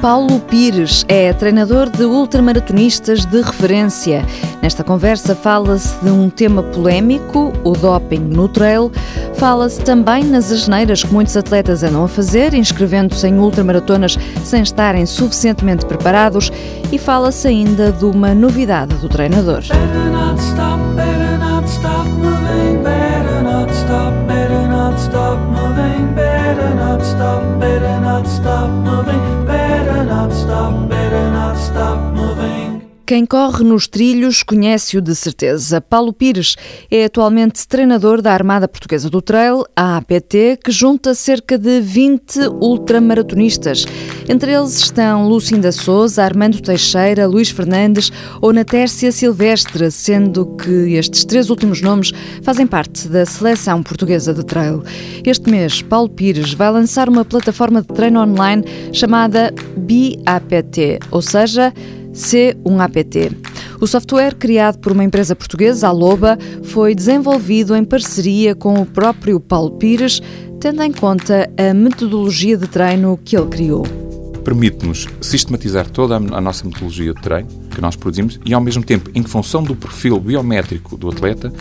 Paulo Pires é treinador de ultramaratonistas de referência. Nesta conversa fala-se de um tema polémico, o doping no trail. Fala-se também nas asneiras que muitos atletas andam a fazer, inscrevendo-se em ultramaratonas sem estarem suficientemente preparados. E fala-se ainda de uma novidade do treinador. Better not stop, moving, stop, better not stop moving, Quem corre nos trilhos conhece-o de certeza. Paulo Pires é atualmente treinador da Armada Portuguesa do Trail, a APT, que junta cerca de 20 ultramaratonistas. Entre eles estão Lucinda Souza, Armando Teixeira, Luís Fernandes ou Natércia Silvestre, sendo que estes três últimos nomes fazem parte da seleção portuguesa de trail. Este mês, Paulo Pires vai lançar uma plataforma de treino online chamada BAPT, ou seja, C1APT. O software, criado por uma empresa portuguesa, a Loba, foi desenvolvido em parceria com o próprio Paulo Pires, tendo em conta a metodologia de treino que ele criou. Permite-nos sistematizar toda a nossa metodologia de treino que nós produzimos e, ao mesmo tempo, em função do perfil biométrico do atleta,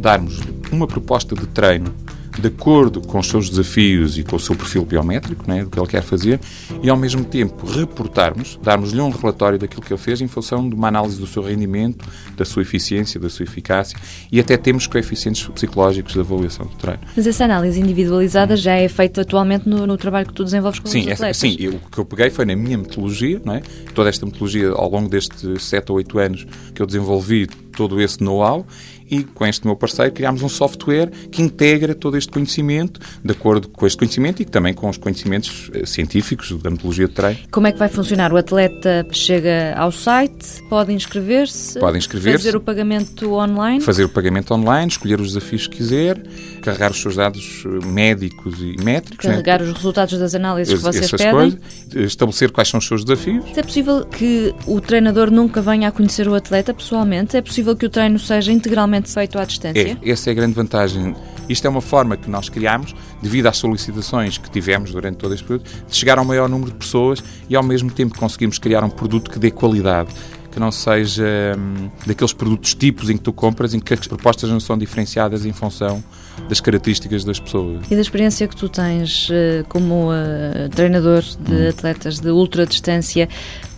darmos uma proposta de treino de acordo com os seus desafios e com o seu perfil biométrico, né, do que ele quer fazer, e ao mesmo tempo reportarmos, darmos-lhe um relatório daquilo que ele fez em função de uma análise do seu rendimento, da sua eficiência, da sua eficácia, e até temos coeficientes psicológicos de avaliação do treino. Mas essa análise individualizada hum. já é feita atualmente no, no, trabalho que tu desenvolves com sim, os atletas? sim, eu, o que eu peguei foi na minha metodologia, não é? toda esta metodologia ao longo destes 7 ou 8 anos que eu desenvolvi todo esse know-how e com este meu parceiro criámos um software que integra todo este conhecimento de acordo com este conhecimento e também com os conhecimentos eh, científicos da metodologia de treino. Como é que vai funcionar? O atleta chega ao site, pode inscrever-se, pode inscrever fazer o pagamento online? Fazer o pagamento online, escolher os desafios que quiser, carregar os seus dados eh, médicos e métricos. Né? Carregar né? os resultados das análises que vocês Essas pedem. Coisas, estabelecer quais são os seus desafios. É possível que o treinador nunca venha a conhecer o atleta pessoalmente? É possível que o treino seja integralmente feito à distância? É, essa é a grande vantagem. Isto é uma forma que nós criámos, devido às solicitações que tivemos durante todo este período, de chegar ao maior número de pessoas e ao mesmo tempo conseguimos criar um produto que dê qualidade que não seja hum, daqueles produtos tipos em que tu compras, em que as propostas não são diferenciadas em função das características das pessoas. E da experiência que tu tens uh, como uh, treinador de hum. atletas de ultra distância,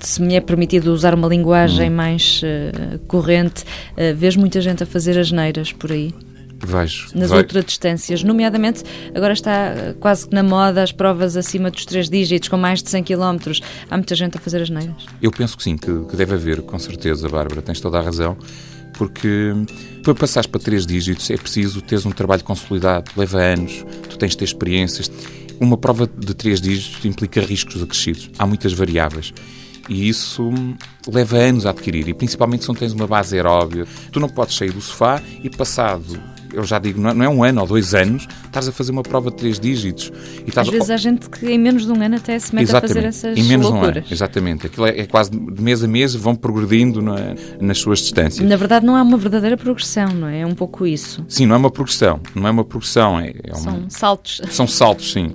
se me é permitido usar uma linguagem hum. mais uh, corrente, vês muita gente a fazer as neiras por aí? Vejo. Nas Vejo. ultradistâncias, nomeadamente, agora está quase que na moda as provas acima dos três dígitos, com mais de 100 km. Há muita gente a fazer as neiras? Eu penso que sim, que, que deve haver, com certeza, Bárbara, tens toda a razão, porque para passares para três dígitos é preciso teres um trabalho consolidado, leva anos, tu tens de ter experiências. Uma prova de três dígitos implica riscos acrescidos, há muitas variáveis. E isso leva anos a adquirir, e principalmente se não tens uma base aeróbia. Tu não podes sair do sofá e passado eu já digo, não é um ano ou dois anos, estás a fazer uma prova de três dígitos. E estás Às vezes há gente que em menos de um ano até se mete exatamente, a fazer essas em menos loucuras. De um ano, exatamente. Aquilo é, é, quase de mês a mês, vão progredindo na, nas suas distâncias. Na verdade não há uma verdadeira progressão, não é? É um pouco isso. Sim, não é uma progressão. Não é uma progressão. É, é uma... São saltos. São saltos, sim.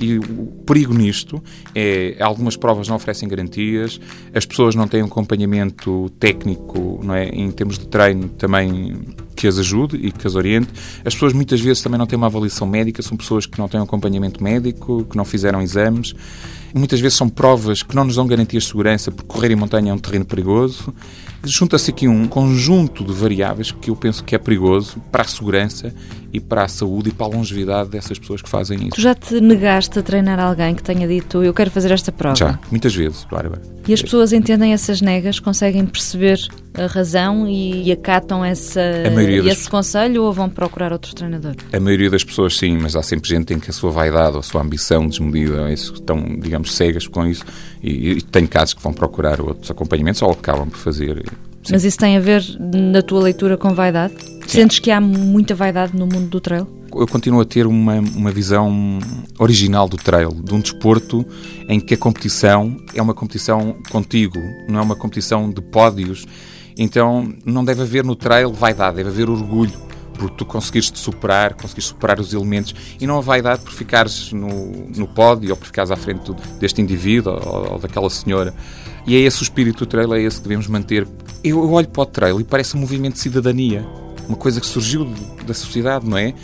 E o perigo nisto é algumas provas não oferecem garantias, as pessoas não têm um acompanhamento técnico, não é, em termos de treino também que as ajude e que as oriente. As pessoas muitas vezes também não têm uma avaliação médica, são pessoas que não têm um acompanhamento médico, que não fizeram exames. Muitas vezes são provas que não nos dão garantias de segurança, porque correr em montanha é um terreno perigoso. Junta-se aqui um conjunto de variáveis que eu penso que é perigoso para a segurança e para a saúde e para a longevidade dessas pessoas que fazem isso. Tu já te negaste a treinar alguém que tenha dito eu quero fazer esta prova? Já, muitas vezes, Bárbara. E as pessoas entendem essas negas, conseguem perceber a razão e acatam essa, das... esse conselho ou vão procurar outro treinador? A maioria das pessoas sim, mas há sempre gente em que a sua vaidade ou a sua ambição desmedida isso, estão, digamos, cegas com isso e, e tem casos que vão procurar outros acompanhamentos ou acabam por fazer. Sim. Mas isso tem a ver, na tua leitura, com vaidade? Sim. Sentes que há muita vaidade no mundo do trail? Eu continuo a ter uma, uma visão original do trail, de um desporto em que a competição é uma competição contigo, não é uma competição de pódios. Então não deve haver no trail vaidade, deve haver orgulho por tu conseguires te superar, conseguires superar os elementos e não a vaidade por ficares no, no pódio ou por ficares à frente deste indivíduo ou, ou daquela senhora. E é esse o espírito do trail, é esse que devemos manter. Eu, eu olho para o trail e parece um movimento de cidadania, uma coisa que surgiu da sociedade, não é?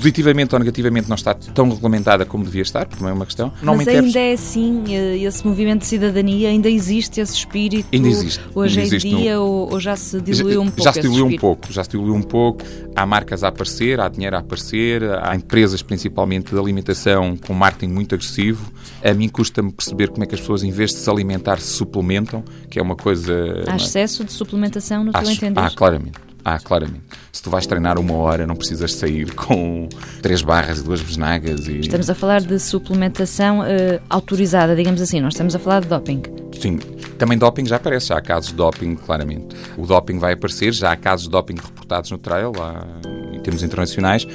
Positivamente ou negativamente não está tão regulamentada como devia estar, porque não é uma questão. Não Mas ainda é assim, eh, esse movimento de cidadania, ainda existe esse espírito? Ainda existe. Hoje ainda em dia no... ou, já se diluiu um pouco? Já se diluiu um pouco, já se diluiu um pouco. Há marcas a aparecer, há dinheiro a aparecer, há empresas principalmente de alimentação com marketing muito agressivo. A mim custa-me perceber como é que as pessoas, em vez de se alimentar, se suplementam, que é uma coisa... Há é? excesso de suplementação, no Acho, teu entender? Há, claramente. Ah, claramente. Se tu vais treinar uma hora, não precisas sair com três barras e duas besnagas. E... Estamos a falar de suplementação uh, autorizada, digamos assim, não estamos a falar de doping. Sim, também doping já aparece, já há casos de doping, claramente. O doping vai aparecer, já há casos de doping reportados no trail, lá em termos internacionais.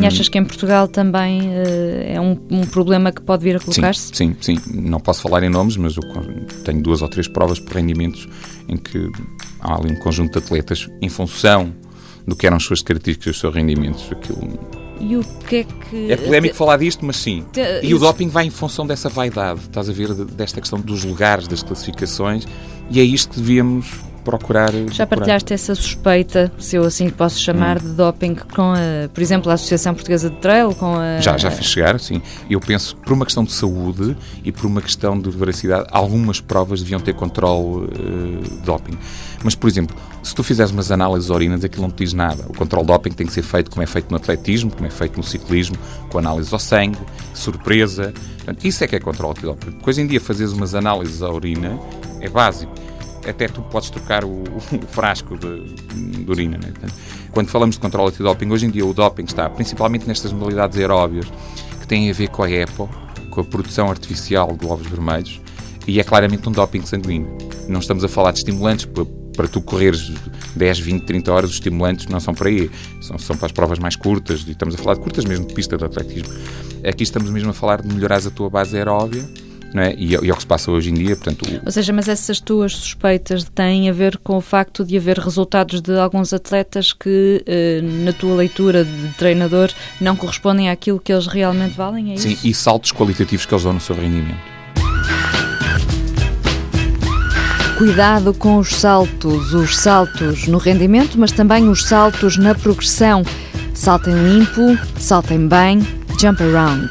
E achas que em Portugal também uh, é um, um, problema que pode vir a colocar-se? Sim, sim, sim. Não posso falar em nomes, mas eu tenho duas ou três provas por rendimentos em que há ali um conjunto de atletas em função do que eram as suas características, os seus rendimentos. Aquilo... E o que é que. É polémico falar disto, mas sim. E o doping vai em função dessa vaidade, estás a ver, desta questão dos lugares, das classificações, e é isto que devíamos procurar. Já partilhaste essa suspeita, se eu assim posso chamar, hum. de doping com, a, por exemplo, a Associação Portuguesa de Trail? Com a... Já, já fiz chegar, sim. Eu penso que por uma questão de saúde e por uma questão de veracidade, algumas provas deviam ter controle uh, de doping. Mas, por exemplo, se tu fizeres umas análises urinas, aquilo não te diz nada. O controle de doping tem que ser feito como é feito no atletismo, como é feito no ciclismo, com análise ao sangue, surpresa. Portanto, isso é que é controle de doping. Hoje em dia fazeres umas análises à urina é básico até tu podes trocar o, o frasco de, de urina. Né? Portanto, quando falamos de controle antidoping, hoje em dia o doping está principalmente nestas modalidades aeróbias que têm a ver com a EPO, com a produção artificial de glóbulos vermelhos, e é claramente um doping sanguíneo. Não estamos a falar de estimulantes para, para tu correres 10, 20, 30 horas, os estimulantes não são para aí, são, são para as provas mais curtas, e estamos a falar de curtas mesmo de pista de atletismo. Aqui estamos mesmo a falar de melhorar a tua base aeróbia é? E, é, e é o que se passa hoje em dia. Portanto, o... Ou seja, mas essas tuas suspeitas têm a ver com o facto de haver resultados de alguns atletas que, eh, na tua leitura de treinador, não correspondem àquilo que eles realmente valem? É Sim, isso? e saltos qualitativos que eles dão no seu rendimento. Cuidado com os saltos, os saltos no rendimento, mas também os saltos na progressão. Saltem limpo, saltem bem, jump around.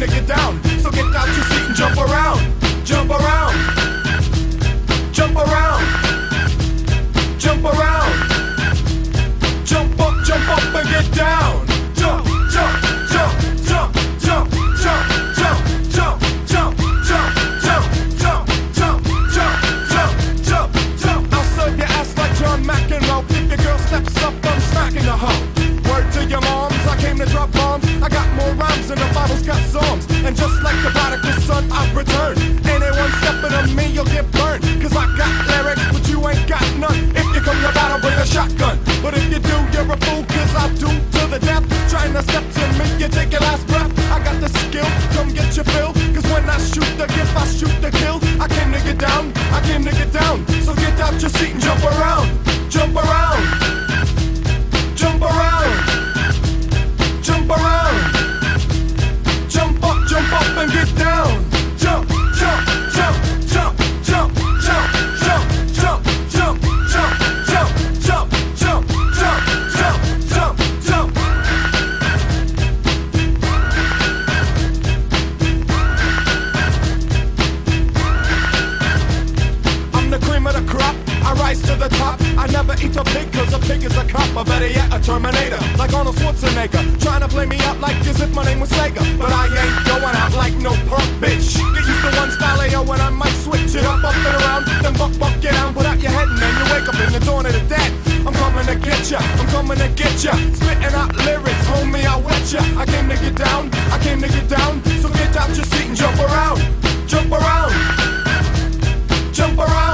to get down. or better yet, a Terminator, like Arnold Schwarzenegger, trying to play me out like as if my name was Sega, but I ain't going out like no punk bitch. Get used to one style yo, oh, and I might switch it up, up and around, then buck buck get down, put out your head, and then you wake up in the dawn of the dead. I'm coming to get ya, I'm coming to get ya, spitting out lyrics, homie, I wet ya. I came to get down, I came to get down, so get out your seat and jump around, jump around, jump around.